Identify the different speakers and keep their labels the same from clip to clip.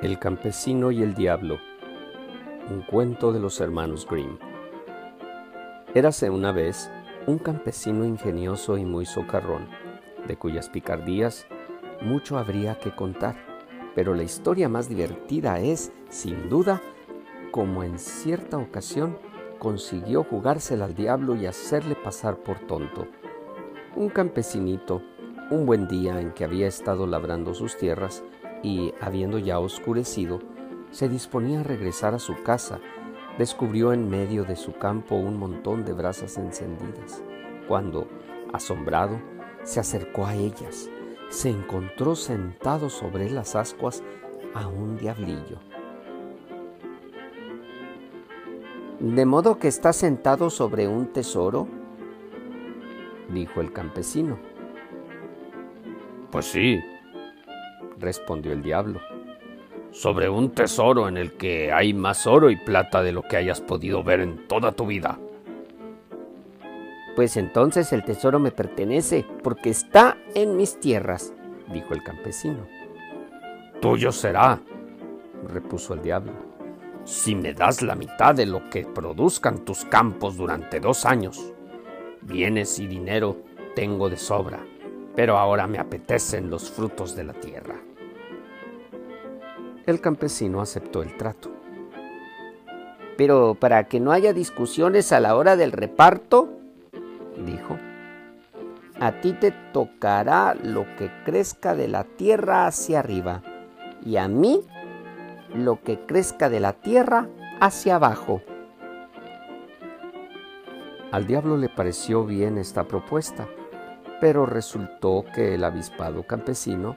Speaker 1: El campesino y el diablo. Un cuento de los hermanos Grimm. Érase una vez un campesino ingenioso y muy socarrón, de cuyas picardías mucho habría que contar, pero la historia más divertida es, sin duda, como en cierta ocasión consiguió jugársela al diablo y hacerle pasar por tonto. Un campesinito, un buen día en que había estado labrando sus tierras, y, habiendo ya oscurecido, se disponía a regresar a su casa, descubrió en medio de su campo un montón de brasas encendidas, cuando, asombrado, se acercó a ellas, se encontró sentado sobre las ascuas a un diablillo.
Speaker 2: ¿De modo que está sentado sobre un tesoro? dijo el campesino.
Speaker 1: Pues sí, respondió el diablo, sobre un tesoro en el que hay más oro y plata de lo que hayas podido ver en toda tu vida.
Speaker 2: Pues entonces el tesoro me pertenece, porque está en mis tierras, dijo el campesino.
Speaker 1: Tuyo será, repuso el diablo, si me das la mitad de lo que produzcan tus campos durante dos años. Bienes y dinero tengo de sobra, pero ahora me apetecen los frutos de la tierra.
Speaker 2: El campesino aceptó el trato. Pero para que no haya discusiones a la hora del reparto, dijo, a ti te tocará lo que crezca de la tierra hacia arriba y a mí lo que crezca de la tierra hacia abajo.
Speaker 1: Al diablo le pareció bien esta propuesta, pero resultó que el avispado campesino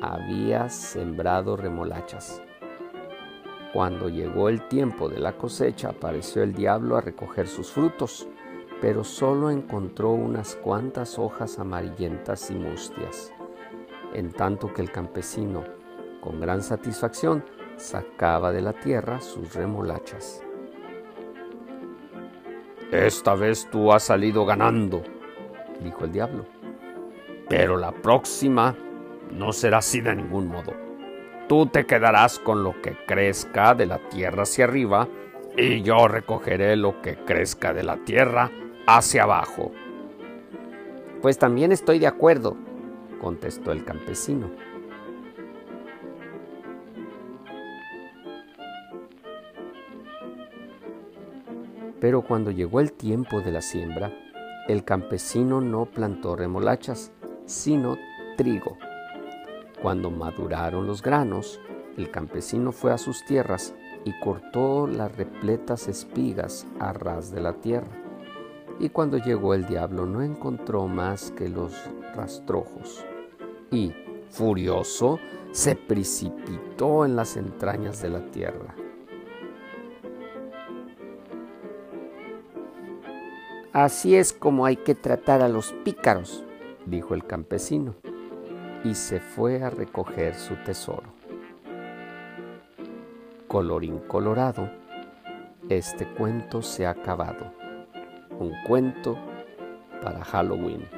Speaker 1: había sembrado remolachas. Cuando llegó el tiempo de la cosecha, apareció el diablo a recoger sus frutos, pero solo encontró unas cuantas hojas amarillentas y mustias, en tanto que el campesino, con gran satisfacción, sacaba de la tierra sus remolachas. Esta vez tú has salido ganando, dijo el diablo, pero la próxima no será así de ningún modo. Tú te quedarás con lo que crezca de la tierra hacia arriba y yo recogeré lo que crezca de la tierra hacia abajo.
Speaker 2: Pues también estoy de acuerdo, contestó el campesino. Pero cuando llegó el tiempo de la siembra, el campesino no plantó remolachas, sino trigo. Cuando maduraron los granos, el campesino fue a sus tierras y cortó las repletas espigas a ras de la tierra. Y cuando llegó el diablo no encontró más que los rastrojos. Y, furioso, se precipitó en las entrañas de la tierra. Así es como hay que tratar a los pícaros, dijo el campesino y se fue a recoger su tesoro. Colorín colorado, este cuento se ha acabado. Un cuento para Halloween.